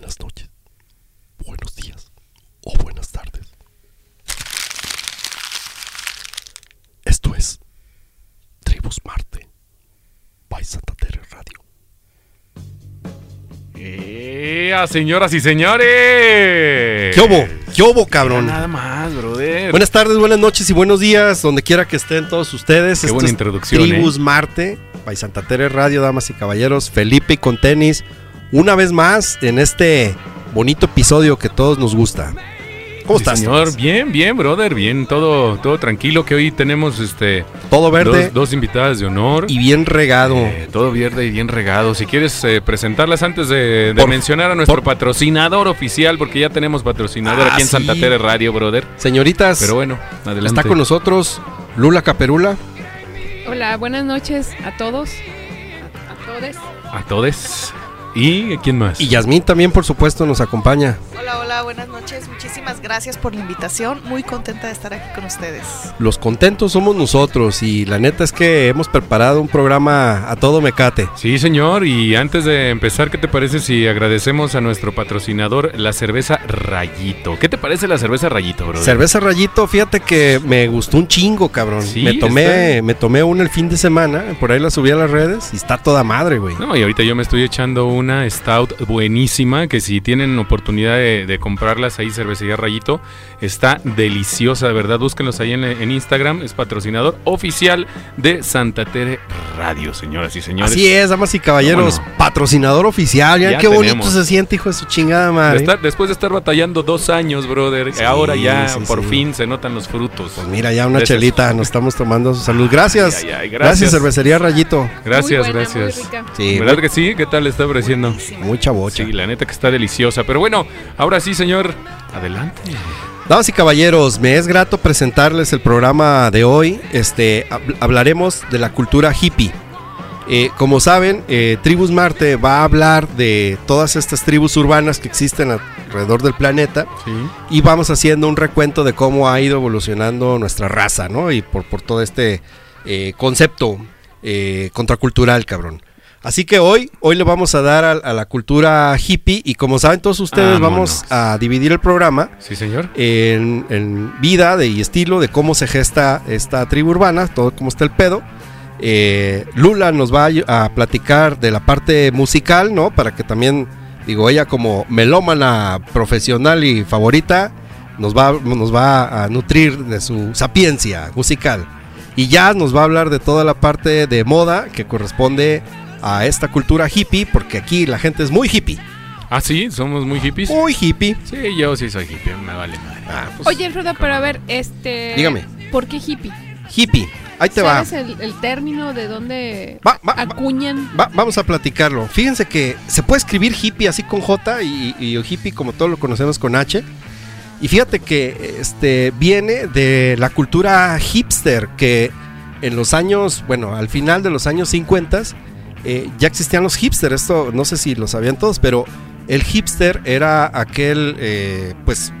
buenas noches, buenos días o buenas tardes. Esto es Tribus Marte by Santa Tere Radio. ¡Ea, señoras y señores! ¿Qué hubo? ¿Qué hubo, cabrón? Nada más, brother. Buenas tardes, buenas noches y buenos días, donde quiera que estén todos ustedes. Qué Esto buena es introducción, Tribus Marte by Santa Tere Radio, damas y caballeros. Felipe con tenis, una vez más en este bonito episodio que todos nos gusta. ¿Cómo Sí, estás? señor? Tomás? Bien, bien, brother, bien, todo, todo tranquilo. Que hoy tenemos este Todo verde dos, dos invitadas de honor. y bien regado. Eh, todo verde y bien regado. Si quieres eh, presentarlas antes de, de Por- mencionar a nuestro por- patrocinador oficial, porque ya tenemos patrocinador Ah, aquí en Santa sí. Tere Radio, brother. Señoritas, Pero bueno, adelante. está con nosotros Lula Caperula. Hola, buenas noches a todos. A, a todes. A todos. ¿Y quién más? Y Yasmín también, por supuesto, nos acompaña. Hola, hola, buenas noches. Muchísimas gracias por la invitación. Muy contenta de estar aquí con ustedes. Los contentos somos nosotros y la neta es que hemos preparado un programa a todo mecate. Sí, señor. Y antes de empezar, ¿qué te parece si agradecemos a nuestro patrocinador, la cerveza Rayito? ¿Qué te parece la cerveza Rayito, brother? Cerveza Rayito, fíjate que me gustó un chingo, cabrón. Sí, me tomé, está- me tomé una el fin de semana, por ahí la subí a las redes y está toda madre, güey. No, y ahorita yo me estoy echando una stout buenísima, que si tienen oportunidad de, de comprarlas ahí, cervecería Rayito, está deliciosa, de verdad. Búsquenlos ahí en, en Instagram, es patrocinador oficial de Santa Tere Radio, señoras y señores. Así es, damas y caballeros, patrocinador oficial. Ya, Ya qué bonito se siente, hijo de su chingada De madre. estar- después de estar batallando dos años, brother, Sí, ahora ya sí, por sí. fin se notan los frutos. Pues mira, ya una chelita, nos estamos tomando su salud. Gracias. Ay, ay, ay, gracias. gracias. cervecería Rayito. Gracias, Muy buena, gracias. Muy rica. Sí, ¿Verdad que sí? ¿Qué tal le está ofreciendo? muy chabocha. Sí, la neta que está deliciosa. Pero bueno, ahora sí, señor, adelante. Damas y caballeros, me es grato presentarles el programa de hoy. Este, hab- hablaremos de la cultura hippie. Eh, como saben, eh, Tribus Marte va a hablar de todas estas tribus urbanas que existen alrededor del planeta Sí. y vamos haciendo un recuento de cómo ha ido evolucionando nuestra raza, ¿no? Y por, por todo este eh, concepto contracultural, cabrón. Así que hoy, hoy le vamos a dar a, a la cultura hippie y como saben todos ustedes, vamos a dividir el programa Sí, señor. en, en vida de, y estilo de cómo se gesta esta tribu urbana, todo cómo está el pedo. Eh, Lula nos va a platicar de la parte musical, ¿no? Para que también, digo, ella como melómana profesional y favorita, nos va, nos va a nutrir de su sapiencia musical. Y ya nos va a hablar de toda la parte de moda que corresponde a esta cultura hippie, porque aquí la gente es muy hippie. Ah, sí, somos muy hippies. Muy hippie. Sí, yo sí soy hippie, me vale madre. Ah, pues, Oye, Alfredo, pero a ver, este. Dígame. ¿Por qué hippie? hippie. Ahí te va. ¿Sabes el, el término de dónde Va, va, va. acuñan? Va- vamos a platicarlo. Fíjense que se puede escribir hippie así con J y, y el hippie como todos lo conocemos con H. Y fíjate que este viene de la cultura hipster que en los años, bueno, al final de los años 50 eh, ya existían los hipsters. Esto no sé si lo sabían todos, pero el hipster era aquel, eh, pues,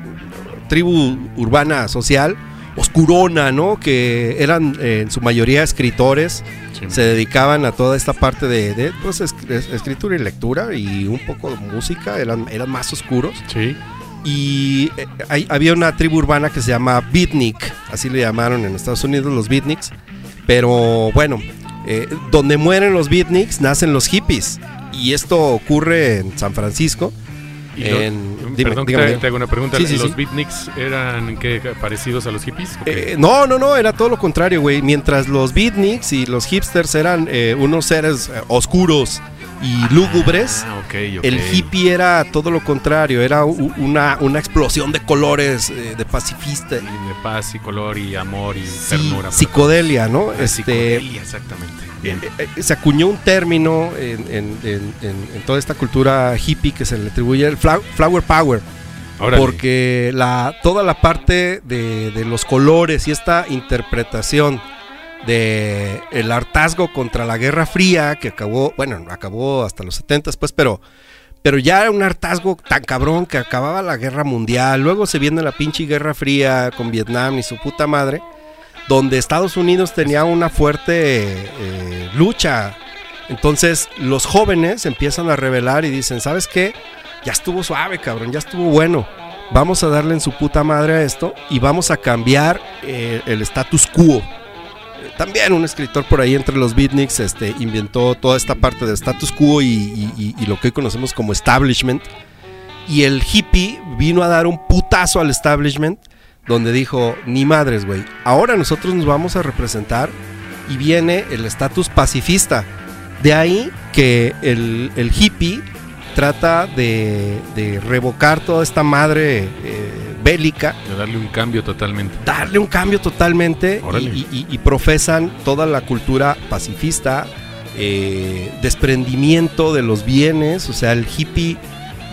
tribu urbana social oscurona, ¿no? Que eran eh, en su mayoría escritores Sí. se dedicaban a toda esta parte de, de, pues, es- es- escritura y lectura y un poco de música, eran, eran más oscuros. Sí. Y hay- había una tribu urbana que se llama Beatnik, así le llamaron en Estados Unidos los Beatniks. Pero bueno, eh, donde mueren los Beatniks nacen los hippies. Y esto ocurre en San Francisco. Y dime, perdón dígame, te, hago una pregunta. Sí, sí, ¿Los sí. beatniks eran ¿qué, parecidos a los hippies? Eh, no, no, no, era todo lo contrario, güey. Mientras los beatniks y los hipsters eran eh, unos seres oscuros y lúgubres, Ah, el hippie era todo lo contrario, era una, una explosión de colores, eh, de pacifista, Y de paz y color y amor y sí, ternura. psicodelia, ¿no? Ah, Este, psicodelia, exactamente. Bien. eh, eh, se acuñó un término en, en- en- toda esta cultura hippie que se le atribuye el flower power. Órale. Porque la, toda la parte de, de los colores y esta interpretación de el hartazgo contra la Guerra Fría, que acabó, bueno, acabó hasta los 70 pues, pero, pero ya era un hartazgo tan cabrón que acababa la Guerra Mundial, luego se viene la pinche Guerra Fría con Vietnam y su puta madre, donde Estados Unidos tenía una fuerte eh, lucha. Entonces los jóvenes empiezan a rebelar y dicen, ¿sabes qué? ya estuvo suave, cabrón, ya estuvo bueno. Vamos a darle en su puta madre a esto y vamos a cambiar eh, el status quo. También un escritor por ahí entre los beatniks este, inventó toda esta parte del status quo y, lo que hoy conocemos como establishment. Y el hippie vino a dar un putazo al establishment donde dijo, ni madres, güey, ahora nosotros nos vamos a representar y viene el estatus pacifista. De ahí que el, hippie trata de, de revocar toda esta madre eh, bélica, De darle un cambio totalmente. darle un cambio totalmente y, y- y profesan toda la cultura pacifista, eh, desprendimiento de los bienes, o sea, el hippie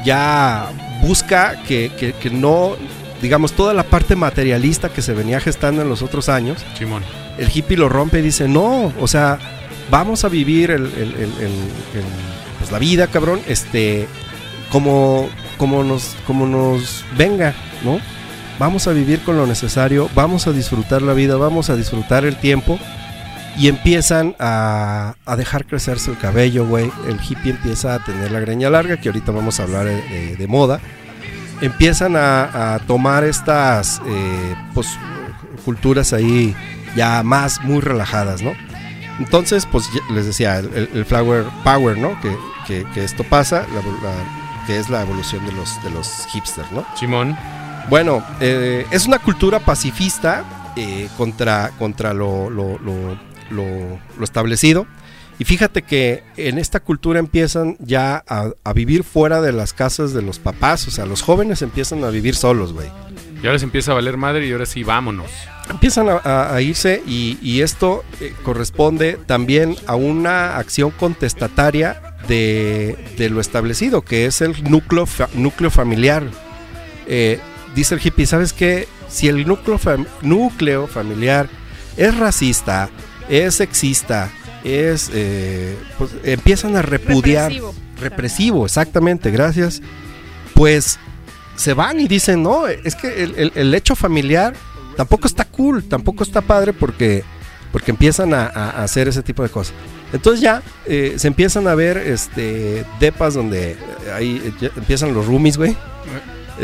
ya busca que, que- que no, digamos, toda la parte materialista que se venía gestando en los otros años, Simón. el hippie lo rompe y dice, no, o sea, vamos a vivir el- pues la vida, cabrón, este, como, como, nos, nos venga, ¿no? Vamos a vivir con lo necesario, vamos a disfrutar la vida, vamos a disfrutar el tiempo. Y empiezan a, a dejar crecerse el cabello, güey. El hippie empieza a tener la greña larga, que ahorita vamos a hablar eh, de, moda. Empiezan a, tomar estas eh, pues, culturas ahí ya más muy relajadas, ¿no? Entonces, pues les decía, el, flower power, ¿no? Que, que- esto pasa, la- que es la evolución de los, de los hipsters, ¿no? Simón. Bueno, eh, es una cultura pacifista eh, contra, contra lo, lo- lo- lo- establecido. Y fíjate que en esta cultura empiezan ya a, a vivir fuera de las casas de los papás. O sea, los jóvenes empiezan a vivir solos, güey. Y ahora se empieza a valer madre y ahora sí, vámonos. Empiezan a, a- a irse y, y esto eh, corresponde también a una acción contestataria de, de lo establecido, que es el núcleo, fa- núcleo familiar. Eh, dice el hippie, ¿sabes qué? Si el núcleo, fam- núcleo familiar es racista, es sexista, es... eh, pues empiezan a repudiar Represivo. represivo, exactamente, gracias. Pues se van y dicen, no, es que el, el- el hecho familiar tampoco está cool, tampoco está padre porque, porque empiezan a, a- a hacer ese tipo de cosas. Entonces ya eh, se empiezan a ver este depas donde eh, ahí eh, empiezan los roomies, güey.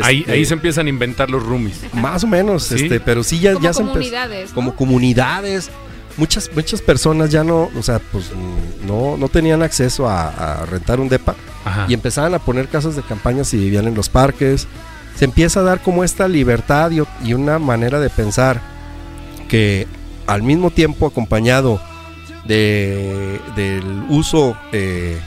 Ahí, Este, ahí se empiezan a inventar los roomies. Más o menos, Sí. este, pero sí ya, Como ya se comunidades. ¿no? como comunidades. Muchas, muchas personas ya no, o sea, pues no, no tenían acceso a, a rentar un depa. Ajá. y empezaban a poner casas de campañas y vivían en los parques. Se empieza a dar como esta libertad y, y una manera de pensar que al mismo tiempo acompañado de, del uso eh,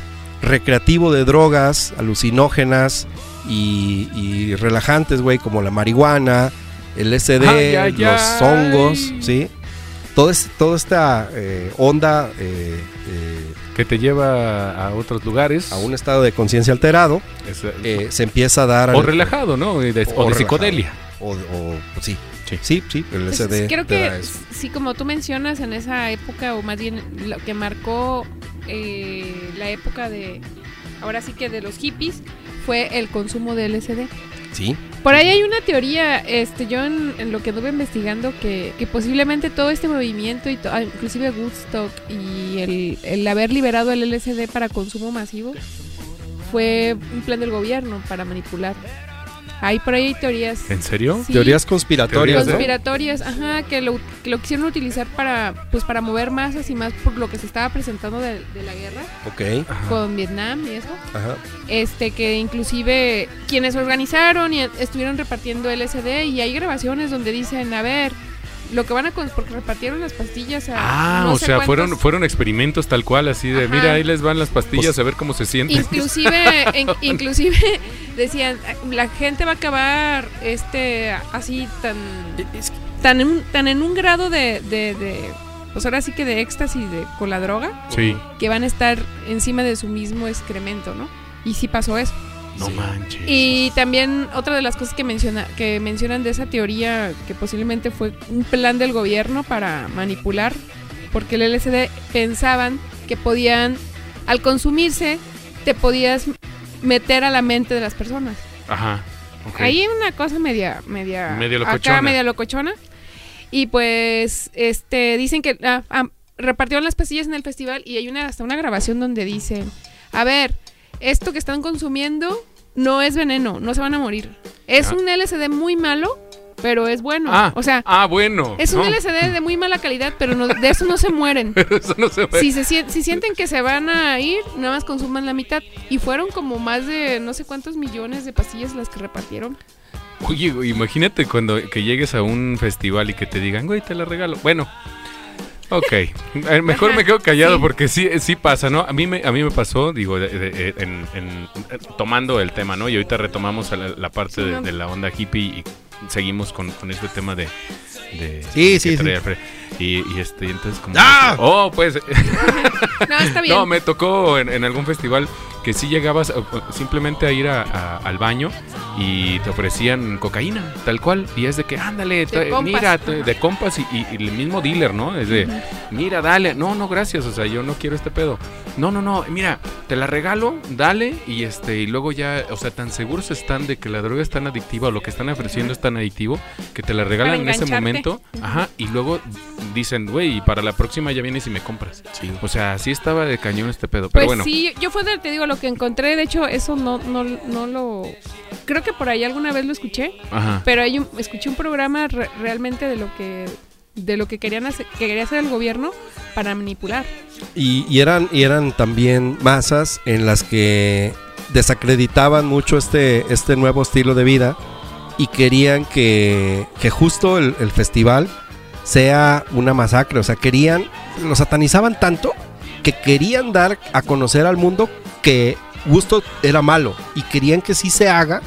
recreativo de drogas alucinógenas y, y relajantes, güey, como la marihuana, el SD, Ay, ay, los ay. hongos, ¿sí? Todo es- toda esta eh, onda eh, eh, que te lleva a otros lugares. a un estado de conciencia alterado, Es- eh, se empieza a dar... o al- relajado, ¿no? De- O o de relajado. psicodelia. O, o- pues sí, Sí. sí, sí, el Pues, SD. creo te que sí, como tú mencionas, en esa época, o más bien lo que marcó eh, la época de, ahora sí que de los hippies, fue el consumo de LSD. Sí, Por ahí hay una teoría, este, yo en, en lo que anduve investigando, que, que posiblemente todo este movimiento, y to- ah, inclusive Woodstock y el, el haber liberado el LSD para consumo masivo, fue un plan del gobierno para manipular. Ahí por ahí hay teorías. ¿En serio? Sí. teorías conspiratorias, ¿no? conspiratorias, ajá, que lo, que lo quisieron utilizar para, pues, para mover masas y más por lo que se estaba presentando de, de la guerra Ok, Ajá. con Vietnam y eso. ajá. Este, que inclusive quienes organizaron y estuvieron repartiendo LSD y hay grabaciones donde dicen, a ver, lo que van a... porque repartieron las pastillas a... Ah, no o sé sea, cuántos- fueron, fueron experimentos tal cual, así de, Ajá. mira, ahí les van las pastillas Pues- a ver cómo se sienten. Inclusive, en- inclusive decían, la gente va a acabar este así tan tan en, un- tan en un grado de, de, de, pues ahora sí que de éxtasis de, con la droga, Sí. que van a estar encima de su mismo excremento, ¿no? Y sí pasó eso. No manches. Y también otra de las cosas que menciona que mencionan de esa teoría que posiblemente fue un plan del gobierno para manipular, porque el LSD pensaban que podían al consumirse te podías meter a la mente de las personas. Ajá. Ahí hay una cosa media media Medio acá locochona. media locochona. Y pues este dicen que ah, ah, repartieron las pastillas en el festival y hay una hasta una grabación donde dicen, "A ver, esto que están consumiendo no es veneno, no se van a morir. Es Ah. un LSD muy malo, pero es bueno. Ah, o sea, ah, bueno. es un no, LSD de muy mala calidad, pero no- de eso no se mueren. Pero eso no se ve. Si, se, sien- si sienten que se van a ir, nada más consuman la mitad. Y fueron como más de no sé cuántos millones de pastillas las que repartieron. Oye, imagínate cuando que llegues a un festival y que te digan, güey, te la regalo. Bueno, ok. Eh, Mejor Ajá, me quedo callado sí. porque sí, sí pasa, ¿no? A mí me, a mí me pasó, digo, de- de- en- en- eh, tomando el tema, ¿no? Y ahorita retomamos a la, la parte Sí, de, no. de la onda hippie y seguimos con, con este tema de... de Sí, sí, sí. Y, y este, y entonces como... ¡Ah! Oh, pues... No, está bien. No, me tocó en, en algún festival que sí llegabas uh, simplemente a ir a- a- al baño y te ofrecían cocaína, tal cual. Y es de que, ándale, compas. mira, de compas y, y- y el mismo dealer, ¿no? Es de, mira, dale, no, no, gracias, o sea, yo no quiero este pedo. No, no, no, mira, te la regalo, dale y este, y luego ya, o sea, tan seguros están de que la droga es tan adictiva o lo que están ofreciendo es tan adictivo que te la regalan en ese momento, ajá, y luego dicen, güey, y para la próxima ya vienes y me compras. O sea, sí estaba de cañón este pedo, pero Pues bueno. sí, yo fue de, te digo, lo que encontré, de hecho, eso no, no, no lo... Creo que por ahí alguna vez lo escuché, Ajá. pero hay un, escuché un programa re- realmente de lo que de lo que querían hacer, que quería hacer el gobierno para manipular. Y, y eran, y eran también masas en las que desacreditaban mucho este, este nuevo estilo de vida y querían que, que justo el, el festival sea una masacre. O sea, querían, lo satanizaban tanto que querían dar a conocer al mundo que Gusto era malo y querían que sí se haga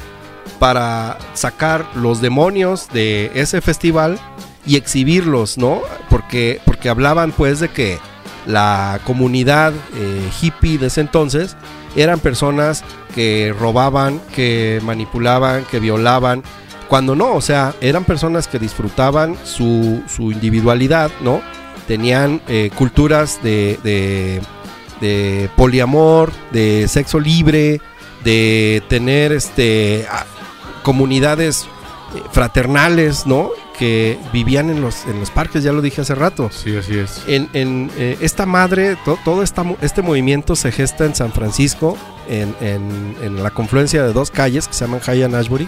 para sacar los demonios de ese festival y exhibirlos, ¿no? Porque, porque hablaban pues de que la comunidad eh, hippie de ese entonces eran personas que robaban, que manipulaban, que violaban, cuando no, o sea, eran personas que disfrutaban su, su individualidad, ¿no? Tenían eh, culturas de, de, de poliamor, de sexo libre, de tener este comunidades eh, fraternales, ¿no? Que vivían en los, en los parques, ya lo dije hace rato. Sí, así es. En, en, eh, esta madre, to- todo esta este movimiento se gesta en San Francisco, en, en- en la confluencia de dos calles que se llaman High and Ashbury.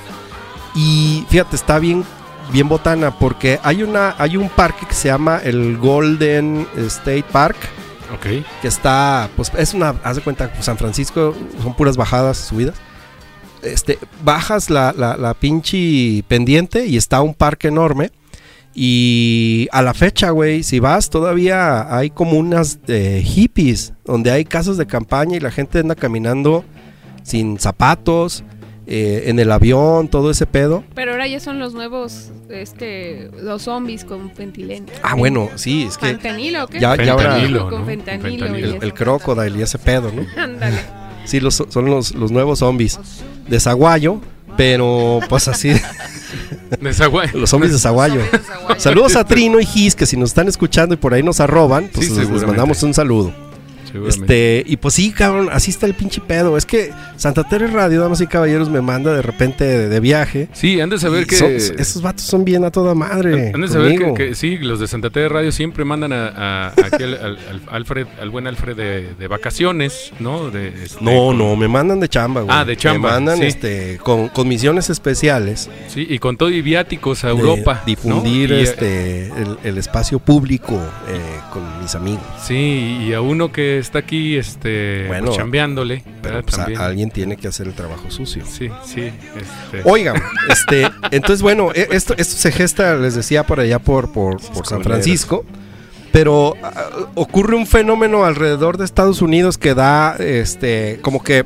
Y fíjate, está bien, bien botana, porque hay, una, hay un parque que se llama el Golden State Park, Que está, pues es una, haz de cuenta, San Francisco son puras bajadas, subidas. Este, bajas la, la, la pinche pendiente y está un parque enorme. Y a la fecha, güey, si vas, todavía hay como unas eh, hippies, donde hay casas de campaña y la gente anda caminando sin zapatos, eh, en el avión, todo ese pedo. Pero ahora ya son los nuevos, este, los zombies con fentileno. Ah, bueno, sí, es que ¿Fentanilo o qué? ya, ya ahora el, crocodile y ese pedo, ¿no? Ándale. Sí, los, son los, los nuevos zombies de Zaguayo, pero pues así, Desagüe. los zombies de Zaguayo. Saludos a Trino y Gis, que si nos están escuchando y por ahí nos arroban, pues Sí, les- mandamos un saludo. Este, y pues sí, cabrón, así está el pinche pedo. Es que Santa Teresa Radio, damas y caballeros, me manda de repente de, de viaje. Sí, han de saber que. son- esos vatos son bien a toda madre. Han de saber que, sí, los de Santa Teresa Radio siempre mandan a, a- aquí al, al- al Alfred, al buen Alfred de, de vacaciones, ¿no? De, este, No, con- no, me mandan de chamba, güey. Ah, de chamba, Me mandan sí. este, con, con misiones especiales. Sí, y con todo y viáticos a Europa. ¿no? Difundir Y, eh, este, el, el espacio público eh, con mis amigos. Sí, y a uno que está aquí, este, Bueno, pues, chambeándole, Pero pues, alguien tiene que hacer el trabajo sucio. Sí, sí. Este, Oigan, este, entonces bueno, e- esto, esto se gesta, les decía, por allá por, por, por San. Francisco. Pero ah, ocurre un fenómeno alrededor de Estados Unidos que da, este, como que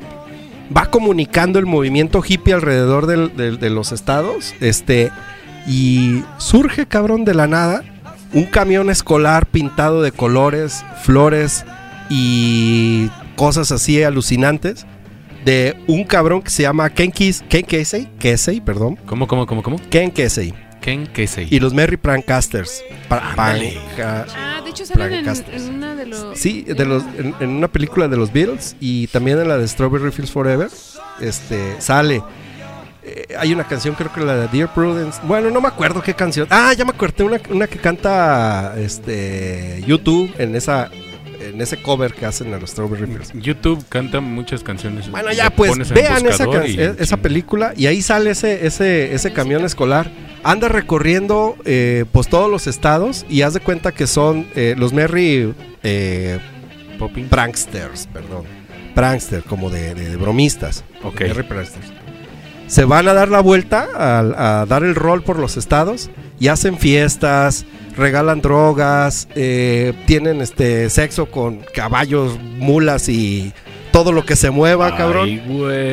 va comunicando el movimiento hippie alrededor del- del- de los estados, este, y surge, cabrón, de la nada, un camión escolar pintado de colores, flores y cosas así alucinantes de un cabrón que se llama Ken, Kis- Ken Kesey, Kesey, perdón, ¿Cómo, cómo, cómo, cómo? Ken Kesey Ken Kesey. y los Merry Ándale. Pranca- Ah, de hecho salen en, una de los... Sí, de los, en, en una película de los Beatles y también en la de Strawberry Fields Forever, este, sale. Eh, hay una canción, creo que la de Dear Prudence. Bueno, no me acuerdo qué canción. Ah, ya me acuerdo, una, una que canta este, YouTube en esa en ese cover que hacen a los Strawberry Fields. YouTube canta muchas canciones. Bueno, ya pues vean esa, y- e- esa película y ahí sale ese, ese, ese camión escolar. Anda recorriendo eh, pues todos los estados y haz de cuenta que son eh, los Merry eh, Popping. pranksters, perdón. Prankster, como de, de- de bromistas. Ok. Merry pranksters. Se van a dar la vuelta, a, a dar el rol por los estados y hacen fiestas, regalan drogas, eh, tienen este sexo con caballos, mulas y todo lo que se mueva, cabrón.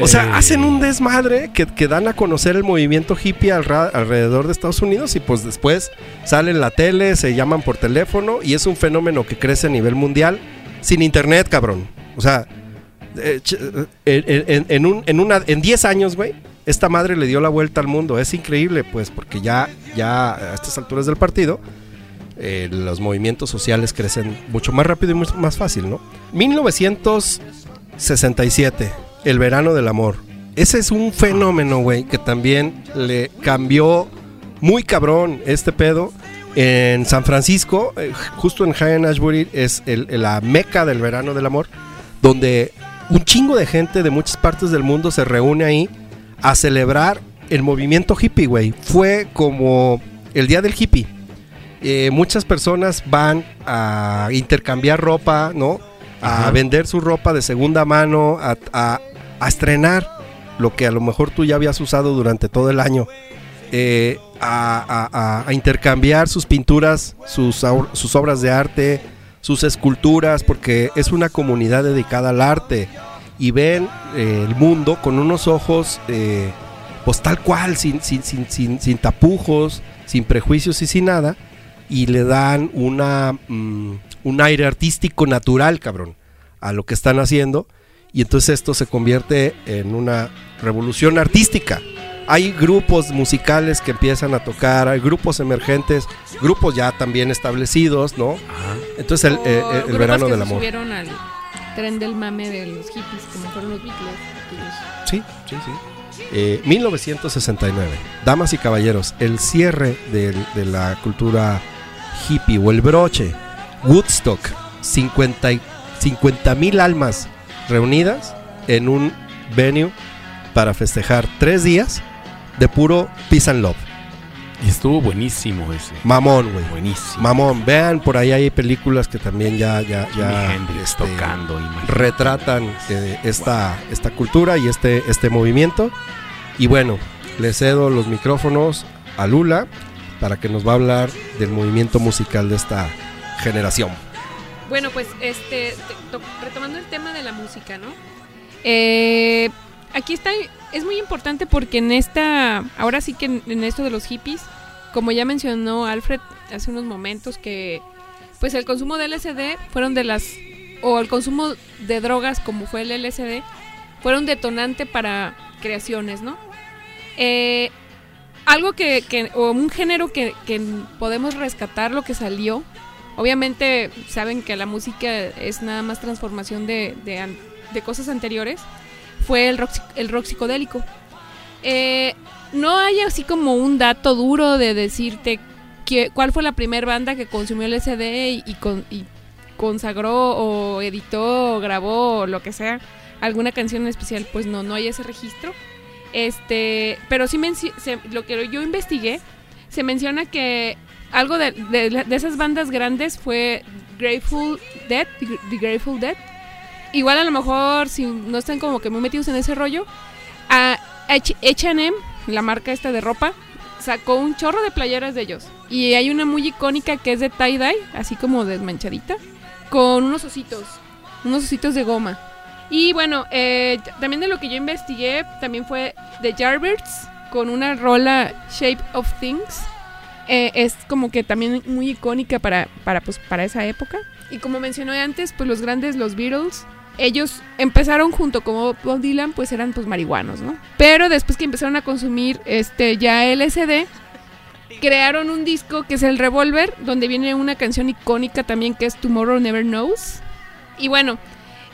O sea, hacen un desmadre que, que dan a conocer el movimiento hippie al alrededor de Estados Unidos y pues después sale en la tele, se llaman por teléfono y es un fenómeno que crece a nivel mundial sin internet, cabrón. O sea, eh, eh, en, en- en un, en, una, en 10 años, güey, esta madre le dio la vuelta al mundo. Es increíble, pues, porque ya, ya a estas alturas del partido, eh, los movimientos sociales crecen mucho más rápido y mucho más fácil, ¿no? 1967, el verano del amor. Ese es un fenómeno, güey, que también le cambió muy cabrón este pedo. En San Francisco, eh, justo en High Ashbury, es el- la meca del verano del amor, donde un chingo de gente de muchas partes del mundo se reúne ahí a celebrar el movimiento hippie, güey. Fue como el día del hippie. Eh, muchas personas van a intercambiar ropa, ¿no? A Ajá. vender su ropa de segunda mano, a, a- a estrenar lo que a lo mejor tú ya habías usado durante todo el año. Eh, a, intercambiar sus pinturas, sus, sus obras de arte, sus esculturas, porque es una comunidad dedicada al arte y ven eh, el mundo con unos ojos, eh, pues tal cual, sin, sin, sin, sin, sin tapujos, sin prejuicios y sin nada, y le dan una, mm, un aire artístico natural, cabrón, a lo que están haciendo, y entonces esto se convierte en una revolución artística. Hay grupos musicales que empiezan a tocar, hay grupos emergentes, grupos ya también establecidos, ¿no? Ajá. Entonces el, eh, eh, el verano que del se amor. subieron al tren del mame de los hippies, como fueron los Beatles. Sí, sí, sí. Eh, 1969. Damas y caballeros, el cierre del- de la cultura hippie o el broche. Woodstock. 50 mil almas reunidas en un venue para festejar tres días de puro peace and love. Y estuvo buenísimo ese. Mamón, güey. Buenísimo. Mamón. Vean, por ahí hay películas que también ya, ya, ya este, tocando. retratan eh, esta, esta cultura y este, este movimiento. Y bueno, le cedo los micrófonos a Lula para que nos va a hablar del movimiento musical de esta generación. Bueno, pues este, te- to- retomando el tema de la música, ¿no? Eh, aquí está, es muy importante porque en esta, ahora sí que en, en esto de los hippies, como ya mencionó Alfred hace unos momentos, que pues el consumo de LSD fueron de las, o el consumo de drogas como fue el LSD, fueron detonante para creaciones, ¿no? Eh, algo que, que- o un género que, podemos rescatar lo que salió Obviamente saben que la música es nada más transformación de, de de cosas anteriores. Fue el rock, el rock psicodélico. Eh, no hay así como un dato duro de decirte que, cuál fue la primera banda que consumió el SD y, y con- y consagró o editó o grabó o lo que sea alguna canción en especial. Pues no, no hay ese registro. Este, pero sí lo que yo investigué se menciona que algo de, esas bandas grandes fue Grateful Dead, The Grateful Dead. Igual a lo mejor si no están como que muy metidos en ese rollo, a H&M, la marca esta de ropa, sacó un chorro de playeras de ellos. Y hay una muy icónica que es de tie-dye, así como desmanchadita, con unos ositos, unos ositos de goma. Y bueno, eh, también de lo que yo investigué, también fue The Yardbirds, con una rola Shape of Things. Eh, es como que también muy icónica para, para, pues, para esa época. Y como mencioné antes, pues los grandes, los Beatles, ellos empezaron junto con Bob Dylan, pues eran pues marihuanos, ¿no? Pero después que empezaron a consumir este ya LSD, crearon un disco que es el Revolver, donde viene una canción icónica también que es Tomorrow Never Knows. Y bueno,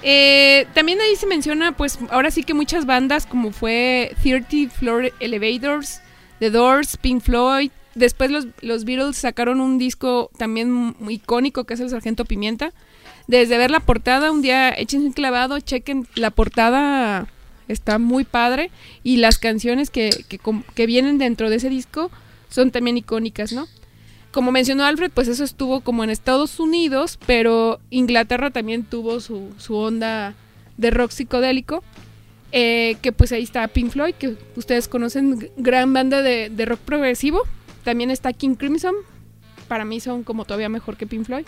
eh, también ahí se menciona, pues ahora sí que muchas bandas como fue 30 Floor Elevators, The Doors, Pink Floyd. Después los, los Beatles sacaron un disco también muy icónico que es el Sargento Pimienta. desde ver la portada, un día echen un clavado, chequen la portada, está muy padre y las canciones que, que, que vienen dentro de ese disco son también icónicas, ¿no? Como mencionó Alfred, pues eso estuvo como en Estados Unidos, pero Inglaterra también tuvo su, su onda de rock psicodélico, eh, que pues ahí está Pink Floyd, que ustedes conocen, gran banda de, de rock progresivo. También está King Crimson, para mí son como todavía mejor que Pink Floyd,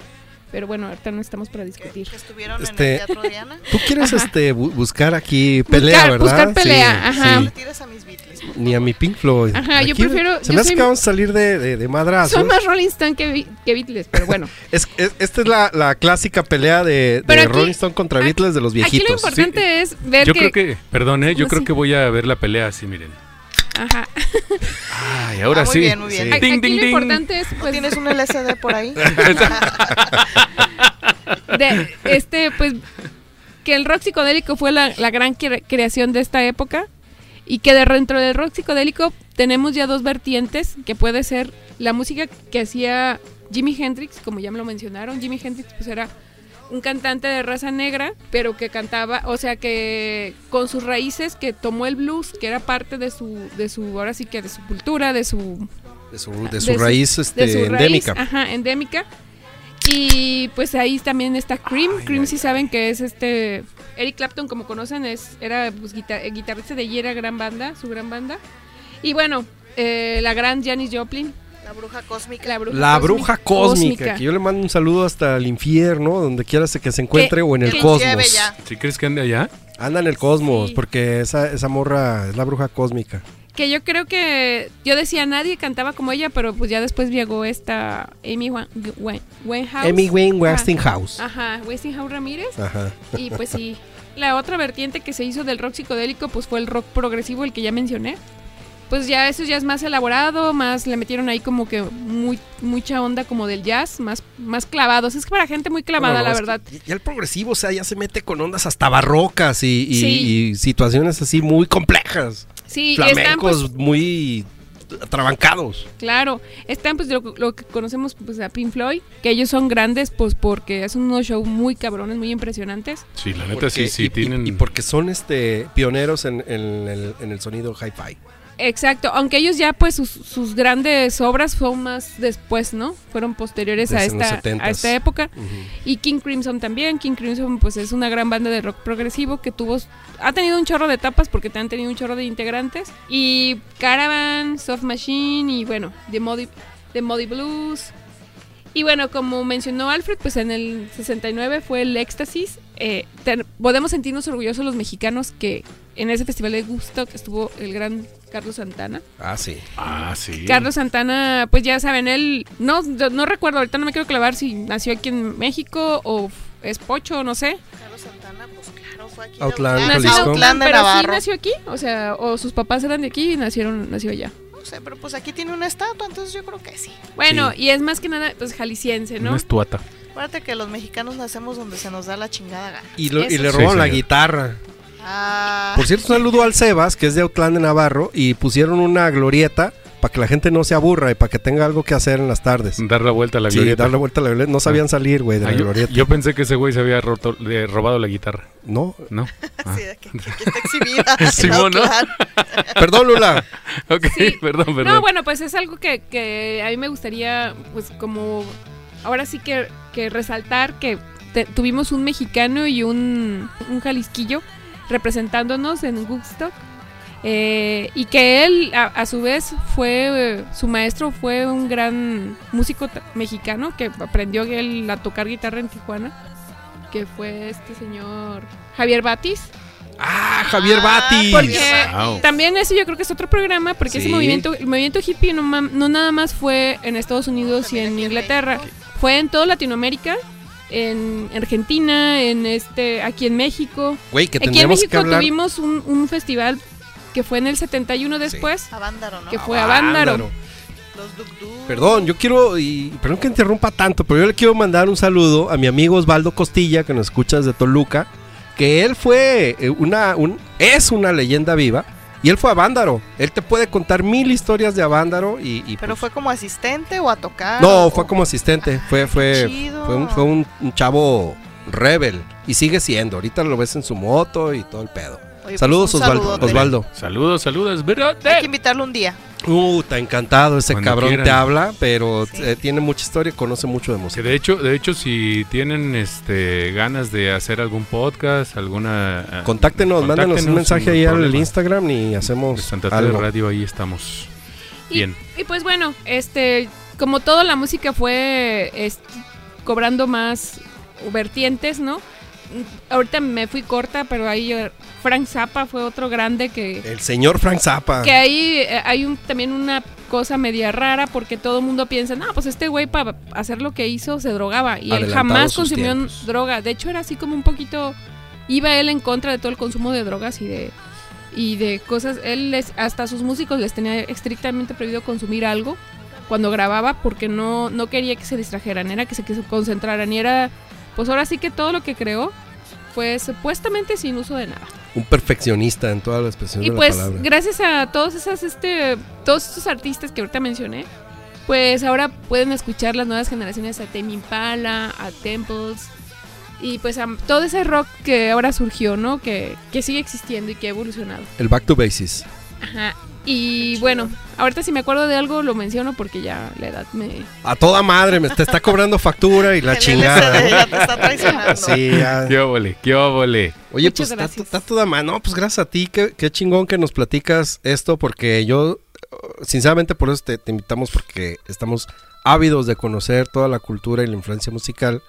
pero bueno, ahorita no estamos para discutir. que estuvieron Este- en el Teatro Diana. Tú quieres Ajá. este bu- buscar aquí pelea, Buscar- ¿verdad? buscar pelea, Sí, ajá. No sí. le tires a mis Beatles. Ni a mi Pink Floyd. Ajá, yo Aquí prefiero- Se yo me hace que vamos a salir de, de, de madrazos. Soy más Rolling Stone que, que Beatles, pero bueno. Es, es- esta es la, la clásica pelea de, de aquí- Rolling Stone contra aquí- Beatles de los Aquí lo viejitos. importante es ver Yo que... creo que, perdón, ¿eh? yo ¿Cómo creo así? que voy a ver la pelea así, miren. Ajá. Ay, ahora Ah, muy sí. bien, muy bien. Sí. A- Ding, Aquí ding, lo ding. importante es ¿No pues tienes un LCD por ahí? de este pues que el rock psicodélico fue la, la gran cre- creación de esta época y que de- dentro del rock psicodélico tenemos ya dos vertientes que puede ser la música que hacía Jimi Hendrix como ya me lo mencionaron Jimi Hendrix pues era un cantante de raza negra pero que cantaba o sea que con sus raíces que tomó el blues que era parte de su de su ahora sí que de su cultura de su De su, de de su su- raíz este, de su endémica. raíz, ajá, endémica. Y pues ahí también está Cream. Cream sí saben que es este Eric Clapton, como conocen, es era pues, guita- guitarrista de Yera gran banda, su gran banda. Y bueno, eh, la gran Janis Joplin, La bruja cósmica. la bruja La cósmica- bruja cósmica, que yo le mando un saludo hasta el infierno, donde quiera se- que se encuentre, o en el que cosmos. ¿Sí crees que ande allá? Anda en el cosmos, Sí. porque esa, esa morra es la bruja cósmica. Que yo creo que yo decía nadie cantaba como ella, pero pues ya después llegó esta Amy Winehouse. Amy Wayne. Westinghouse. Ajá, Westinghouse Ramírez. Ajá. Y pues sí, la otra vertiente que se hizo del rock psicodélico pues fue el rock progresivo, el que ya mencioné. Pues ya eso ya es más elaborado, más le metieron ahí como que muy mucha onda como del jazz, más más clavados. Es que para gente muy clavada, No, no, la verdad. Ya el progresivo, o sea, ya se mete con ondas hasta barrocas y, y- Sí. y situaciones así muy complejas. Sí, están flamencos pues muy atrabancados. claro, están pues lo, lo que conocemos pues a Pink Floyd, que ellos son grandes pues porque hacen unos shows muy cabrones, muy impresionantes. Sí, la neta Porque- sí, sí, y, tienen... y porque son este pioneros en, en el, en el sonido hi-fi. Exacto, aunque ellos ya pues sus, sus grandes obras son más después, ¿no? Fueron posteriores a Desde esta, 70s. a esta época. Y King Crimson también. King Crimson pues es una gran banda de rock progresivo que tuvo ha tenido un chorro de etapas porque te han tenido un chorro de integrantes y Caravan, Soft Machine y bueno, The Modi, The Modi Blues. Y bueno, como mencionó Alfred, pues en el 69 fue el Éxtasis. Eh, podemos sentirnos orgullosos los mexicanos que en ese festival de Gusto estuvo el gran Carlos Santana. Ah, sí. Ah, sí. Carlos Santana, pues ya saben, él, no, no recuerdo, ahorita no me quiero clavar si nació aquí en México o es pocho, no sé. Carlos Santana, pues claro, fue aquí. de Outland, Nació en Jalisco. Autlán, Outland de pero sí nació aquí, o sea, o sus papás eran de aquí y nacieron, nació allá. No sé, pero pues aquí tiene una estatua, entonces yo creo que sí. Bueno, Sí. y es más que nada, pues jalisciense, Una ¿no? estuata. Acuérdate que los mexicanos nacemos donde se nos da la chingada gana. Y, lo- y Eso le Sí, la guitarra. Ah, Por cierto, un saludo al Sebas, que es de Autlán de Navarro, y pusieron una glorieta para que la gente no se aburra y para que tenga algo que hacer en las tardes. Dar la vuelta a la Sí, glorieta. darle vuelta a la glorieta. No sabían salir, güey, de Ah, la yo, glorieta. yo pensé que ese güey se había roto- le- robado la guitarra. No. ¿No? Ah. sí, que, que- que está exhibida. Simón. Perdón, Lula. Ok, Sí. perdón, perdón. No, bueno, pues es algo que, que a mí me gustaría, pues como, ahora sí que, que resaltar que te- tuvimos un mexicano y un, un jalisquillo representándonos en Woodstock. eh, y que él, a, a su vez, fue, eh, su maestro fue un gran músico mexicano que aprendió él a tocar guitarra en Tijuana, que fue este señor Javier Batis. Ah, Javier Ah, Batis. Porque Wow. también ese yo creo que es otro programa, porque ese movimiento, el movimiento hippie no, no nada más fue en Estados Unidos y en Inglaterra, fue en toda Latinoamérica, en Argentina, en este, aquí en México. Güey, que Aquí en que México hablar. tuvimos un, un festival que fue en el 71 después, ¿no? que fue a Vándaro. Los Duk Duk. Perdón, yo quiero, y perdón que interrumpa tanto, pero yo le quiero mandar un saludo a mi amigo Osvaldo Costilla, que nos escucha desde Toluca, que él fue eh, una, un, es una leyenda viva, y él fue a Vándaro. Él te puede contar mil historias de Avándaro y, y, ¿Pero pues, fue como asistente o a tocar? no, o- fue como asistente, fue, fue, chido. fue un, fue un- un chavo rebel. Y sigue siendo. Ahorita lo ves en su moto y todo el pedo. Oye, Saludos, pues, un Osvaldo. Osvaldo. Saludos, saludos, Hay que invitarlo un día. Uh, está encantado. Ese Cuando cabrón quieran. te habla, pero Sí. eh, tiene mucha historia conoce mucho de Que música. de hecho, de hecho, si tienen este ganas de hacer algún podcast, alguna eh, Contáctenos, mándenos un contáctenos mensaje ahí al problema. Instagram y De hacemos Santa Tere algo. Radio, ahí estamos. Y, Bien. y pues bueno, este, como toda la música fue es- cobrando más vertientes, ¿no? Ahorita me fui corta, pero ahí eh, Frank Zappa fue otro grande que, El señor Frank Zappa. que ahí eh, hay un, también una cosa media rara porque todo el mundo piensa, no, pues este güey para hacer lo que hizo se drogaba y él jamás consumió tiempos. droga. De hecho era así como un poquito, iba él en contra de todo el consumo de drogas y de y de cosas. Él les, hasta a sus músicos les tenía estrictamente prohibido consumir algo cuando grababa porque no, no quería que se distrajeran, era que se que se concentraran y era, pues ahora sí que todo lo que creó fue supuestamente sin uso de nada. Un perfeccionista en toda la expresión Y de pues la palabra. gracias a todos esas este todos estos artistas que ahorita mencioné, pues ahora pueden escuchar las nuevas generaciones a Tame Impala, a Temples y pues a todo ese rock que ahora surgió, ¿no? Que, que sigue existiendo y que ha evolucionado. El Back to Basis. Ajá. Y bueno, ahorita si me acuerdo de algo lo menciono porque ya la edad me A toda madre, me te está cobrando factura y la chingada. Ya te está traicionando. Sí, ya. ¡Qué óvole, qué óvole! Oye, Muchas pues está, toda madre. No, pues gracias a ti. Qué, qué chingón que nos platicas esto porque yo, sinceramente, por eso te, te invitamos porque estamos ávidos de conocer toda la cultura y la influencia musical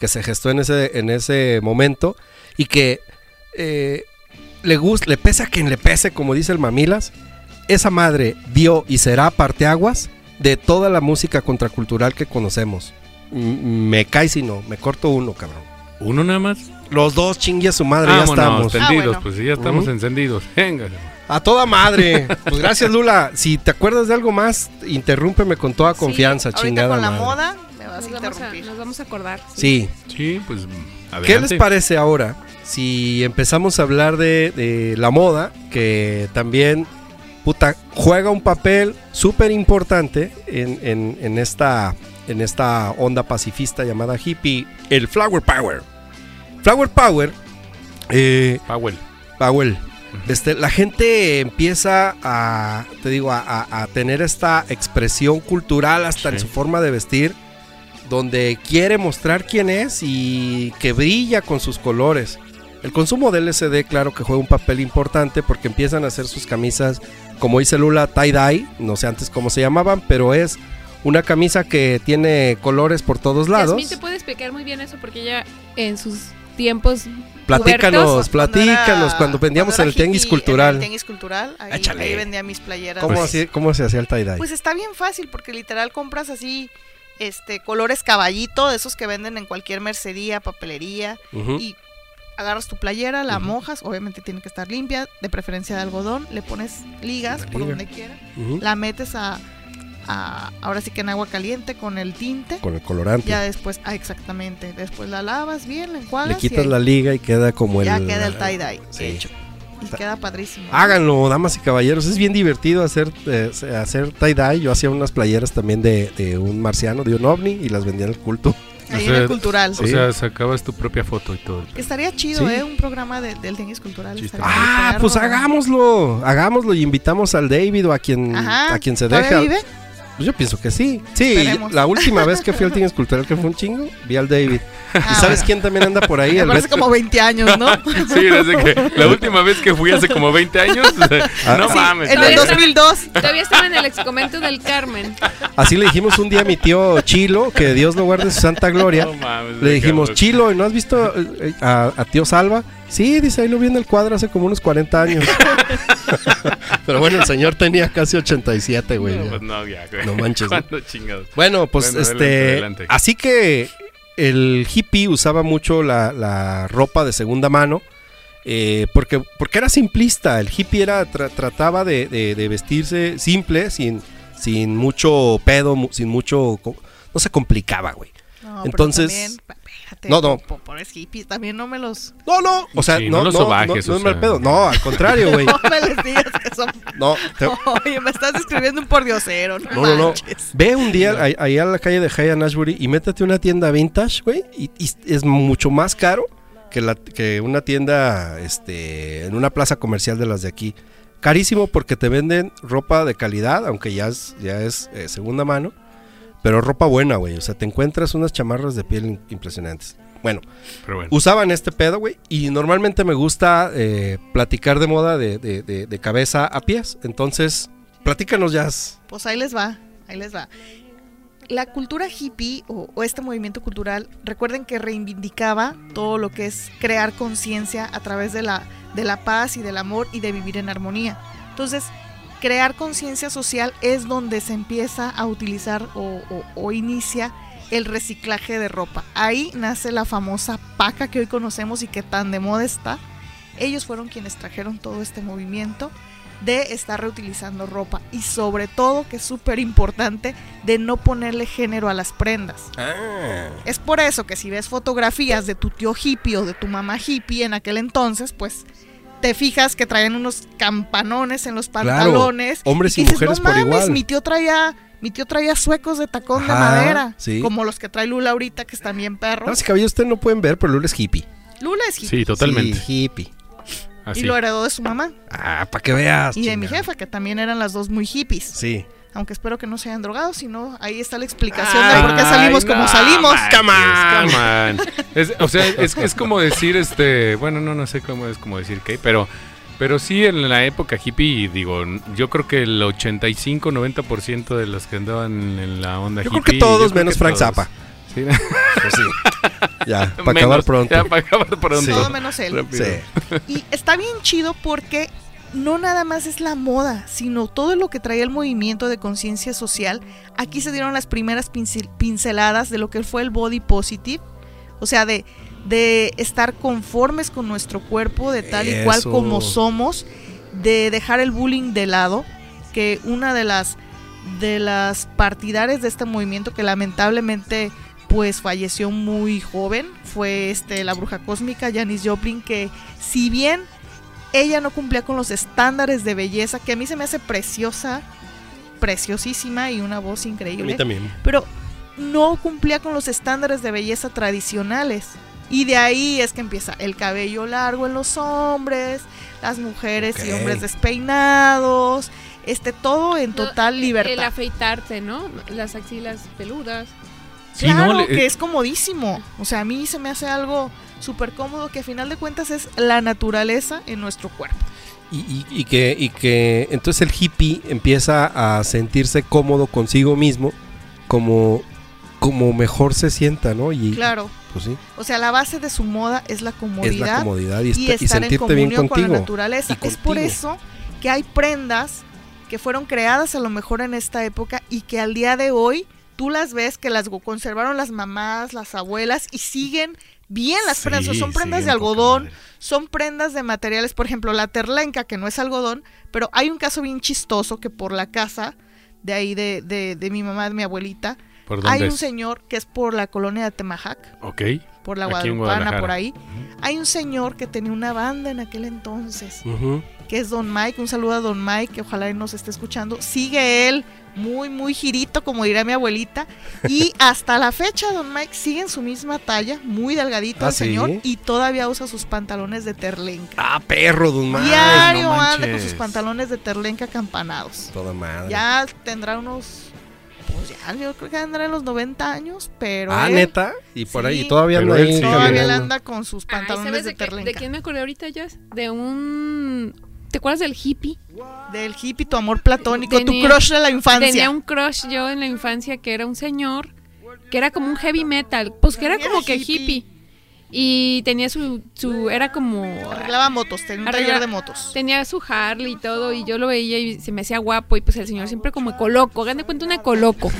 que se gestó en ese, en ese momento y que eh, le gusta, le pese a quien le pese, como dice el Mamilas, esa madre dio y será parteaguas de toda la música contracultural que conocemos. M- me cae si no, me corto uno, cabrón. ¿Uno nada más? Los dos chingue a su madre, ya estamos. Ah, encendidos, bueno. pues sí, ya estamos encendidos. Venga. A toda madre. Pues gracias, Lula. Si te acuerdas de algo más, interrúmpeme con toda confianza, Sí, chingada con la madre. moda me vas a nos vamos a, interrumpir. nos vamos a acordar. Sí. Sí, pues adelante. ¿Qué les parece ahora si empezamos a hablar de, de la moda, que también puta, juega un papel súper importante en, en- en esta, en esta onda pacifista llamada hippie, el Flower Power? Flower Power, eh, Powell. Powell, este, la gente empieza a, te digo, a, a- a tener esta expresión cultural hasta en su forma de vestir, donde quiere mostrar quién es y que brilla con sus colores. El consumo de LSD, claro que juega un papel importante porque empiezan a hacer sus camisas, como dice Lula, tie-dye, no sé antes cómo se llamaban, pero es una camisa que tiene colores por todos lados. Yasmín te puede explicar muy bien eso porque ella en sus tiempos Platícanos, pubertos, platícanos, era- cuando vendíamos cuando en era el tianguis cultural. En el tianguis cultural, ahí, vendía mis playeras. ¿Cómo, Pues- así- cómo se hacía el tie-dye? Pues está bien fácil porque literal compras así este colores caballito, de esos que venden en cualquier mercería, papelería y agarras tu playera, la mojas, obviamente tiene que estar limpia, de preferencia de algodón, le pones ligas por liga. donde quiera, la metes a, a- ahora sí que en agua caliente con el tinte. Con el colorante. Ya después, ah, exactamente, después la lavas bien, la enjuagas Le quitas la liga y queda como el. ya queda el tie-dye Sí. hecho. Y queda padrísimo. Háganlo, damas y caballeros. Es bien divertido hacer, eh, hacer tie-dye. Yo hacía unas playeras también de, de un marciano, de un ovni, y las vendía en el culto. Ahí O en el sea, cultural. O sea, sacabas tu propia foto y todo. Estaría chido, Sí. ¿eh? Un programa de- del tenis cultural. Ah, pues hagámoslo. Hagámoslo y invitamos al David o a quien, Ajá. a quien se ¿Todavía deje. vive? Pues yo pienso que sí. Sí, Esperemos. la última vez que fui al Tenis Cultural, que fue un chingo, vi al David. Ah, ¿Y sabes bueno. quién también anda por ahí? Me parece como 20 años, ¿no? Sí, desde que la última vez que fui hace como 20 años. Ah, no sí, mames. en el Todavía está- 2002. Todavía estaba en el excomento del Carmen. Así le dijimos un día a mi tío Chilo, que Dios lo guarde en su santa gloria. No mames, Le dijimos, cabrón. Chilo, ¿y no has visto eh, a, a tío Salva? Sí, dice, ahí lo vi en el cuadro hace como unos 40 años. Pero bueno, el señor tenía casi 87, güey. No, ya. pues no, ya, güey. No manches, ¿no? ¿Cuándo chingados? Bueno, pues Bueno, este. adelante, adelante. Así que el hippie usaba mucho la, la ropa de segunda mano. eh, porque, porque era simplista. El hippie era, tra- trataba de, de- de vestirse simple, sin, sin mucho pedo, sin mucho. No se complicaba, güey. No, Entonces- también, No, no. po- Pobres hippies, también no me los. No, no, o sea, Sí, no, no no, los sobajes, no, no o es mal sea. pedo. No, al contrario, güey. No me les digas que eso. No, te- Oye, me estás describiendo un pordiosero, no, no, no. Ve un día ahí, ahí a la calle de High Ashbury y métete una tienda vintage, güey, y, y es mucho más caro que, la, que una tienda este, en una plaza comercial de las de aquí. Carísimo porque te venden ropa de calidad, aunque ya es, ya es eh, segunda mano, pero ropa buena, güey. O sea, te encuentras unas chamarras de piel impresionantes. Bueno, Pero bueno. usaban este pedo, güey. Y normalmente me gusta eh, platicar de moda de, de- de- de cabeza a pies. Entonces, platícanos, Jazz. Pues ahí les va, ahí les va. La cultura hippie o, o este movimiento cultural, recuerden que reivindicaba todo lo que es crear conciencia a través de la, de la paz y del amor y de vivir en armonía. Entonces, crear conciencia social es donde se empieza a utilizar o, o- o inicia el reciclaje de ropa. Ahí nace la famosa paca que hoy conocemos y que tan de moda está. Ellos fueron quienes trajeron todo este movimiento de estar reutilizando ropa y sobre todo, que es súper importante, de no ponerle género a las prendas. Es por eso que si ves fotografías de tu tío hippie o de tu mamá hippie en aquel entonces, pues te fijas que traían unos campanones en los Claro, pantalones. hombres y dices, mujeres "No por mames, igual". Mi tío traía, mi tío traía suecos de tacón de madera, sí. como los que trae Lula ahorita, que están bien perros. No, si cabello ustedes no pueden ver, pero Lula es hippie. Lula es hippie Sí, totalmente. Sí, hippie. Así. y lo heredó de su mamá Ah, para que veas. y de mi jefa, que también eran las dos muy hippies. Sí. Aunque espero que no se hayan drogado, si no, ahí está la explicación Ay, de por qué salimos Ay, como no salimos. Come on. come on. Es- o sea, es, es como decir, este, bueno, no, no sé cómo es como decir qué, pero, pero sí en la época hippie, digo, yo creo que el 85-90% de los que andaban en la onda Yo hippie. creo que todos creo menos que Frank todos. Zappa. Sí. Pues sí. Ya, para Menos, acabar pronto. Ya, para acabar pronto. Sí. Todo menos él. Sí. Y está bien chido porque no nada más es la moda, sino todo lo que traía el movimiento de conciencia social. Aquí se dieron las primeras pincel- pinceladas de lo que fue el body positive, o sea, de, de estar conformes con nuestro cuerpo de tal y cual como somos, de dejar el bullying de lado, que una de las de las partidarias de este movimiento que lamentablemente pues falleció muy joven fue este la bruja cósmica Janis Joplin que si bien ella no cumplía con los estándares de belleza que a mí se me hace preciosa preciosísima y una voz A mí increíble también. pero no cumplía con los estándares de belleza tradicionales. Y de ahí es que empieza el cabello largo en los hombres, las mujeres y hombres despeinados, este todo en No, total El libertad. afeitarte, ¿no? Las axilas peludas. Sí, claro no, le- que es comodísimo. O sea, a mí se me hace algo súper cómodo que a final de cuentas es la naturaleza en nuestro cuerpo. Y, y- y que, y que entonces el hippie empieza a sentirse cómodo consigo mismo como, como mejor se sienta, ¿no? Y Claro. pues sí, O sea, la base de su moda es la es comodidad. la comodidad y, y esta- y estar en sentirte bien comunión con la contigo. naturaleza. Es por contigo. eso que hay prendas que fueron creadas a lo mejor en esta época y que al día de hoy tú las ves que las conservaron las mamás, las abuelas y siguen bien las prendas. O son prendas sí, de algodón, son prendas de materiales, por ejemplo, la terlenca, que no es algodón, pero hay un caso bien chistoso que por la casa de ahí de, de, de mi mamá, de mi abuelita, ¿Por hay un es? señor que es por la colonia de Temajac Ok. por la Guadalupana, Guadalajara. por ahí. Hay un señor que tenía una banda en aquel entonces, que es Don Mike. Un saludo a Don Mike, que ojalá él nos esté escuchando. Sigue él, muy, muy girito, como diría mi abuelita. Y hasta la fecha, Don Mike sigue en su misma talla, muy delgadito ¿Ah, el sí? señor, y todavía usa sus pantalones de terlenca. Ah, perro, Don Mar. Diario no anda con sus pantalones de terlenca acampanados. Toda madre. Ya tendrá unos. Pues ya, yo creo que andará en los 90 años, pero. ah, él neta. Y por ahí Sí. todavía Pero anda él ahí sí. Todavía él anda con sus Ay, pantalones ¿Sabes de de, terlenca. de quién me acordé ahorita, Jazz? De un... ¿Te acuerdas del hippie? Del hippie, tu amor platónico, Tenía- tu crush de la infancia. Tenía un crush yo en la infancia que era un señor que era como un heavy metal, pues que era Era como que hippie. hippie. Y tenía su, su era como Arreglaba motos, tenía un Arregla- taller de motos. tenía su Harley y todo y yo lo veía y se me hacía guapo y pues el señor siempre como ecoloco, hagan de cuenta un ecoloco.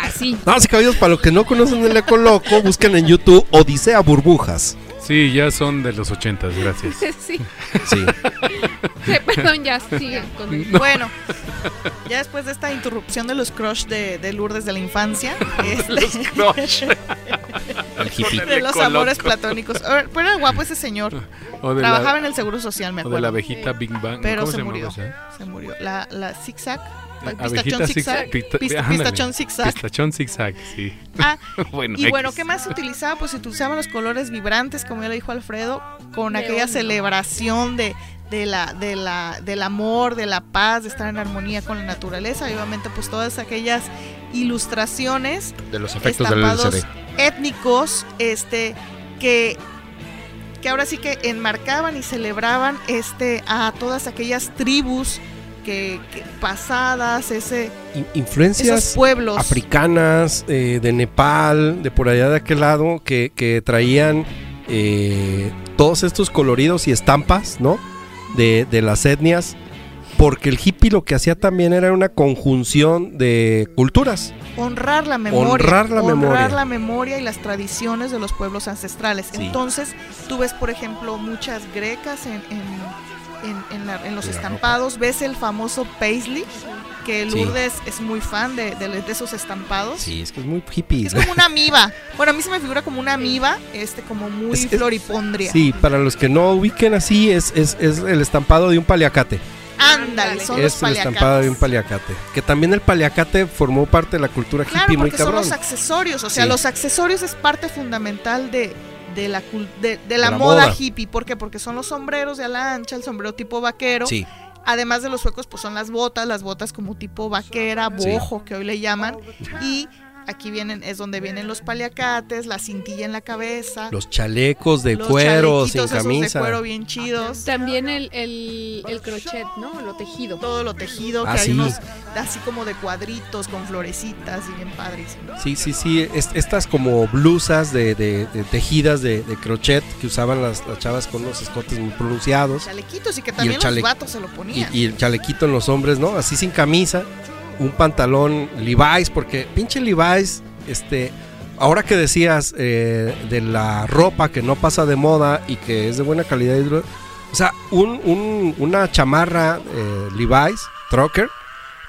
Así. No, sí, caballos, para los que no conocen el Eco Loco, busquen en YouTube Odisea Burbujas. Sí, ya son de los ochentas, gracias. sí. Sí. Sí, Perdón, ya sigue con el- Bueno, ya después de esta interrupción de los crush de, de Lourdes de la infancia, este, Los crush. el. De los Coloco. amores platónicos. Pero era guapo ese señor. Trabajaba la, en el Seguro Social, me o de acuerdo. la abejita Big Bang. Pero ¿Cómo se llamaba murió. Se murió. La, la zigzag. Pistachón zigzag. pista-. Pistachón zigzag. Pistachón zigzag, sí. Ah, bueno, y bueno. ¿qué más se utilizaba? Pues se utilizaban los colores vibrantes, como ya lo dijo Alfredo, con aquella celebración de, de la, de la, del amor, de la paz, de estar en armonía con la naturaleza. Y obviamente, pues todas aquellas ilustraciones De los efectos del estampados LCD. étnicos, este, que, que ahora sí que enmarcaban y celebraban este, a todas aquellas tribus que, que pasadas, ese, In- Influencias esos pueblos. africanas, eh, de Nepal, de por allá de aquel lado, que, que traían eh, todos estos coloridos y estampas, ¿no? De, de las etnias. Porque el hippie lo que hacía también era una conjunción de culturas. honrar la memoria, Honrar la memoria. la memoria y las tradiciones de los pueblos ancestrales. Sí. Entonces, tú ves, por ejemplo, muchas grecas en, en, en- en la- en los la estampados, ves el famoso paisley, que Sí. Lourdes es muy fan de, de- de esos estampados. Sí, es que es muy hippie. Es como una amiba. Bueno, a mí se me figura como una amiba, este, como muy Es- es- floripondria. Sí, para los que no ubiquen así, es, es, es el estampado de un paliacate. Ándale, son los es el estampado de un paliacate. Que también el paliacate formó parte de la cultura hippie muy porque son cabrón. los accesorios. O sea, Sí. los accesorios es parte fundamental de, de la, cul- de, de la la moda, moda. hippie. ¿Por qué? Porque son los sombreros de ala ancha, el sombrero tipo vaquero. Sí, Además de los suecos, pues son las botas, las botas como tipo vaquera, Sí. bojo, que hoy le llaman. Y aquí vienen, es donde vienen los paliacates, la cintilla en la cabeza. los chalecos de los cuero, sin esos camisa. de cuero bien chidos. También el, el, el crochet, ¿no? Lo tejido. Todo lo tejido, Ah, que hay sí. unos así como de cuadritos con florecitas y bien padres. Sí, sí, sí. es- estas como blusas de, de- de tejidas de, de crochet que usaban las, las chavas con unos escotes muy pronunciados. Chalequitos y que también chale- los vatos se lo Y, ponían. y el chalequito en los hombres, ¿no? Así sin camisa. Un pantalón Levi's, porque pinche Levi's, este. Ahora que decías eh, de la ropa que no pasa de moda y que es de buena calidad, o sea, un- un- una chamarra eh, Levi's, Trucker,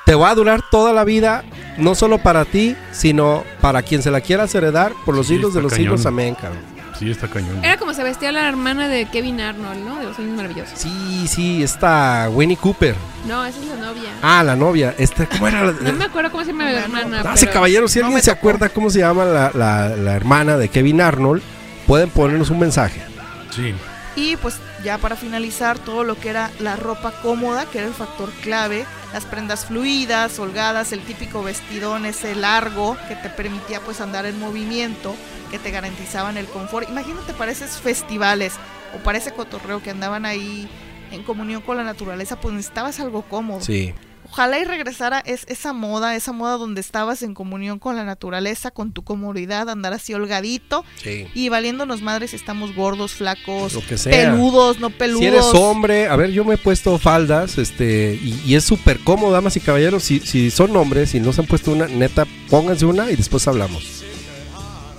te va a durar toda la vida, no solo para ti, sino para quien se la quiera heredar por los Sí, siglos de los cañón. siglos. Amén, cabrón. Sí, está cañón. Era como se vestía la hermana de Kevin Arnold, ¿no? De los años maravillosos. Sí, sí, está Winnie Cooper. No, esa es la novia. Ah, la novia. Este, ¿Cómo era? la- No me acuerdo cómo se llama la hermana. Ah, sí, pero- caballero, si no alguien se acuerda cómo se llama la, la- la hermana de Kevin Arnold, pueden ponernos un mensaje. Sí. Y pues ya para finalizar, todo lo que era la ropa cómoda, que era el factor clave, las prendas fluidas, holgadas, el típico vestidón ese largo que te permitía pues andar en movimiento, que te garantizaban el confort. Imagínate para esos festivales o para ese cotorreo que andaban ahí en comunión con la naturaleza, pues necesitabas algo cómodo. Sí. Ojalá y regresara es, esa moda, esa moda donde estabas en comunión con la naturaleza, con tu comodidad, andar así holgadito Sí. y valiéndonos madres si estamos gordos, flacos, Lo que sea. peludos, no peludos. Si eres hombre, a ver, yo me he puesto faldas, este, y, y es súper cómodo, damas y caballeros. Si, si son hombres y no se han puesto una, neta, pónganse una y después hablamos.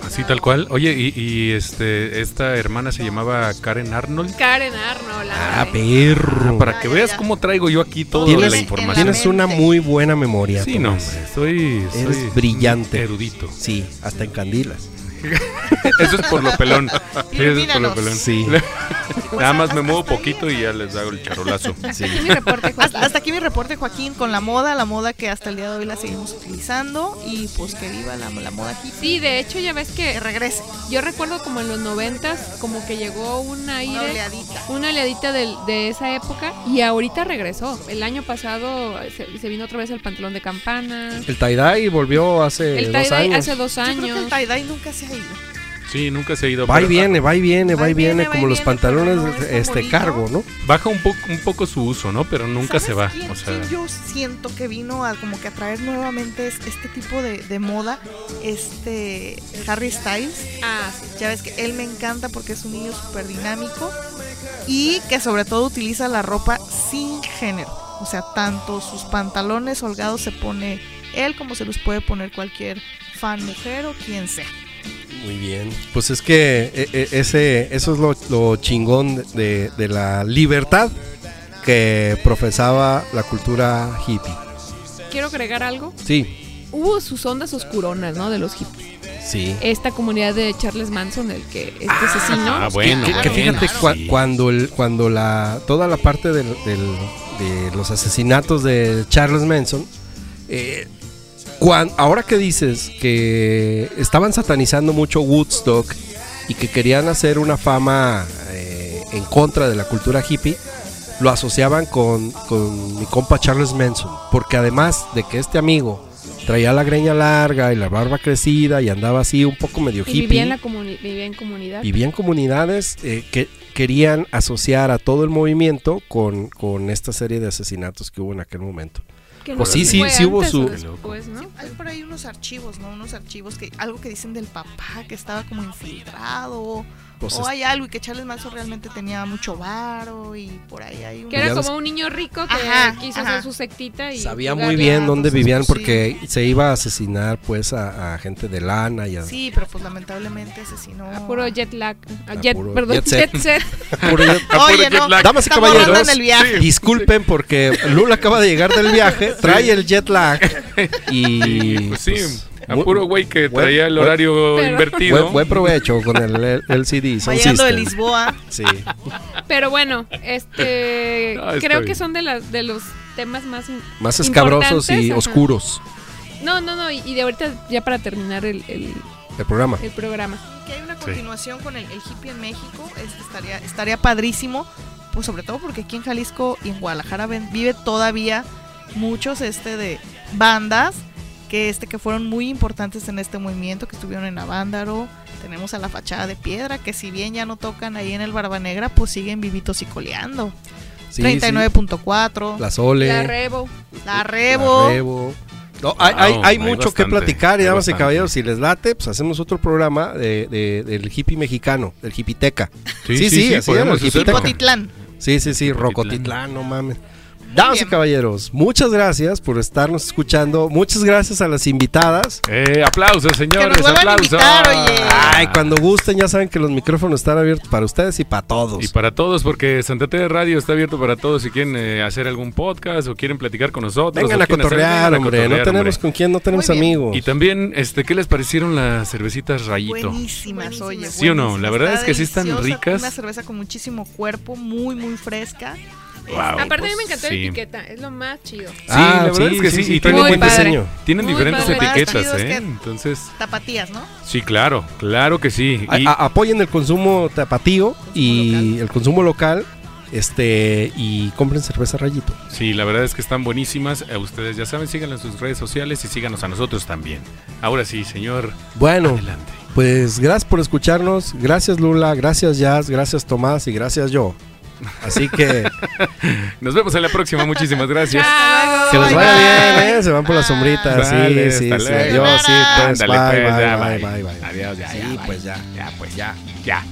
Así tal cual. Oye, y, y, este esta hermana se llamaba Karen Arnold. Karen Arnold. Ah, perro. Para Ah, que ya, veas cómo traigo yo aquí toda Tienes- la información. Tienes una muy buena memoria. Sí, no, Tomás. estoy, Eres soy brillante. erudito. Sí, hasta en candilas. Eso es por lo pelón. Sí, eso es por lo pelón. Sí. Nada más me muevo poquito y ya les hago el charolazo. Sí. Aquí mi reporte, Hasta, aquí mi reporte, Joaquín, con la moda, la moda que hasta el día de hoy la seguimos utilizando y pues que viva la, la moda. Sí, de hecho ya ves Que que regrese. yo recuerdo como en los noventas como que llegó un Una aire, oleadita. una oleadita del- de esa época y ahorita regresó. El año pasado se, se vino otra vez el pantalón de campana. El tie-dye volvió hace El dos años. hace dos Yo creo que el años. tie-dye nunca se ha ido. Sí, nunca se ha ido. Va y viene, va y viene, va y viene, como los pantalones este bonito. cargo, ¿no? Baja un poco, un poco su uso, ¿no? Pero nunca se va. ¿Sabes quién- O sea, quién yo siento que vino a como que a traer nuevamente es- este tipo de, de moda, este Harry Styles. Ah, sí. Ya ves que él me encanta porque es un niño súper dinámico y que sobre todo utiliza la ropa sin género. O sea, tanto sus pantalones holgados se pone él como se los puede poner cualquier fan mujer o quien sea. Muy bien. Pues es que eh, eh, ese, eso es lo, lo chingón de, de la libertad que profesaba la cultura hippie. Quiero agregar algo. Sí, Hubo sus ondas oscuronas, ¿no? De los hippies. Sí. esta comunidad de Charles Manson, el que este asesino. Ah, bueno, que, fíjate cua- cuando el, cuando la toda la parte del- del- de los asesinatos de Charles Manson eh, ahora que dices que estaban satanizando mucho Woodstock y que querían hacer una fama eh, en contra de la cultura hippie lo asociaban con, con mi compa Charles Manson porque además de que este amigo traía la greña larga y la barba crecida y andaba así un poco medio y hippie vivía en, la comuni- vivía en comunidad. Vivían comunidades eh, que querían asociar a todo el movimiento con, con esta serie de asesinatos que hubo en aquel momento. Que Pues no sí, sí, fue sí hubo su- después, ¿no? Hay por ahí unos archivos, ¿no? Unos archivos que algo que dicen del papá que estaba como infiltrado Pues o hay algo y que Charles Manson realmente tenía mucho varo y por ahí hay un Que era como un niño rico que Ajá, quiso ajá. hacer su sectita y sabía jugar muy bien dónde pues, vivían sí. porque se iba a asesinar pues a, a gente de lana y a Sí, pero pues lamentablemente asesinó A puro jet lag. a A jet, puro perdón, jet set. jet set. puro- Oye, no, Damas y caballeros, en el viaje. disculpen porque Lula acaba de llegar del viaje, trae el jet lag y Pues sí, pues, a puro güey que buen- traía el horario Pero- invertido. buen, buen provecho con el LCD. Llegando de. Lisboa. Sí. Pero bueno, este No, creo bien. que son de las de los temas más Más escabrosos y ajá. oscuros No, no, no, y, y de ahorita ya para terminar el, el, el programa. el programa. Que hay una continuación con el, el hippie en México. Este estaría, estaría padrísimo. Pues sobre todo porque aquí en Jalisco y en Guadalajara ven- vive todavía muchos este de bandas que este que fueron muy importantes en este movimiento, que estuvieron en Avándaro. Tenemos a la fachada de piedra, que si bien ya no tocan ahí en el Barba Negra, pues siguen vivitos y coleando. Sí, 39.4, sí. La Sole. La Rebo. la Rebo. La Rebo. No, hay, hay- Wow, hay hay mucho que bastante, platicar y damas y caballeros, si les late, pues hacemos otro programa de, de- del hippie mexicano, del hippiteca. Sí, sí, podemos el hacerlo. hippiteca. Potitlán. Sí, sí, sí. Rocotitlán, no mames. Damas y caballeros, muchas gracias por estarnos escuchando. Muchas gracias a las invitadas. Eh, aplausos, señores, aplausos. invitar, oye. Ay, cuando gusten, ya saben que los micrófonos están abiertos para ustedes y para todos. Y para todos, porque Santa Tere Radio está abierto para todos. Si quieren eh, hacer algún podcast o quieren platicar con nosotros. Vengan a hacer- cotorrear, a hombre. no tenemos hombre. con quién, no tenemos amigos. Y también, este, ¿qué les parecieron las cervecitas Rayito? Buenísimas, oye. ¿Sí o no? La verdad Está es que sí están ricas. Una cerveza con muchísimo cuerpo, muy, muy fresca. Wow. Aparte a mí pues, me encantó sí. la etiqueta, es lo más chido. Sí, la verdad es que sí, y tiene tienen Muy buen diseño. Tienen Muy diferentes padre. etiquetas, es ¿eh? que- Entonces, Tapatías, ¿no? sí, claro, claro que sí. A- Y- a- apoyen el consumo tapatío y local. el consumo local. Este, y compren cerveza rayito. Sí, la verdad es que están buenísimas. Eh, ustedes ya saben, síganlas en sus redes sociales y síganos a nosotros también. Ahora sí, señor, Bueno, adelante. pues gracias por escucharnos. Gracias Lula, gracias Jazz, gracias Tomás y gracias yo. Así que Nos vemos en la próxima. Muchísimas gracias. Chao. que les vaya bye. bien, ¿eh? Se van por la sombrita. Sí, Vale, sí, sí. luego. Adiós, sí, pues, Ándale, bye, pues, bye, ya, bye, bye. bye, bye. Adiós, ya, Sí, ya, bye. pues ya. Ya, pues ya, ya.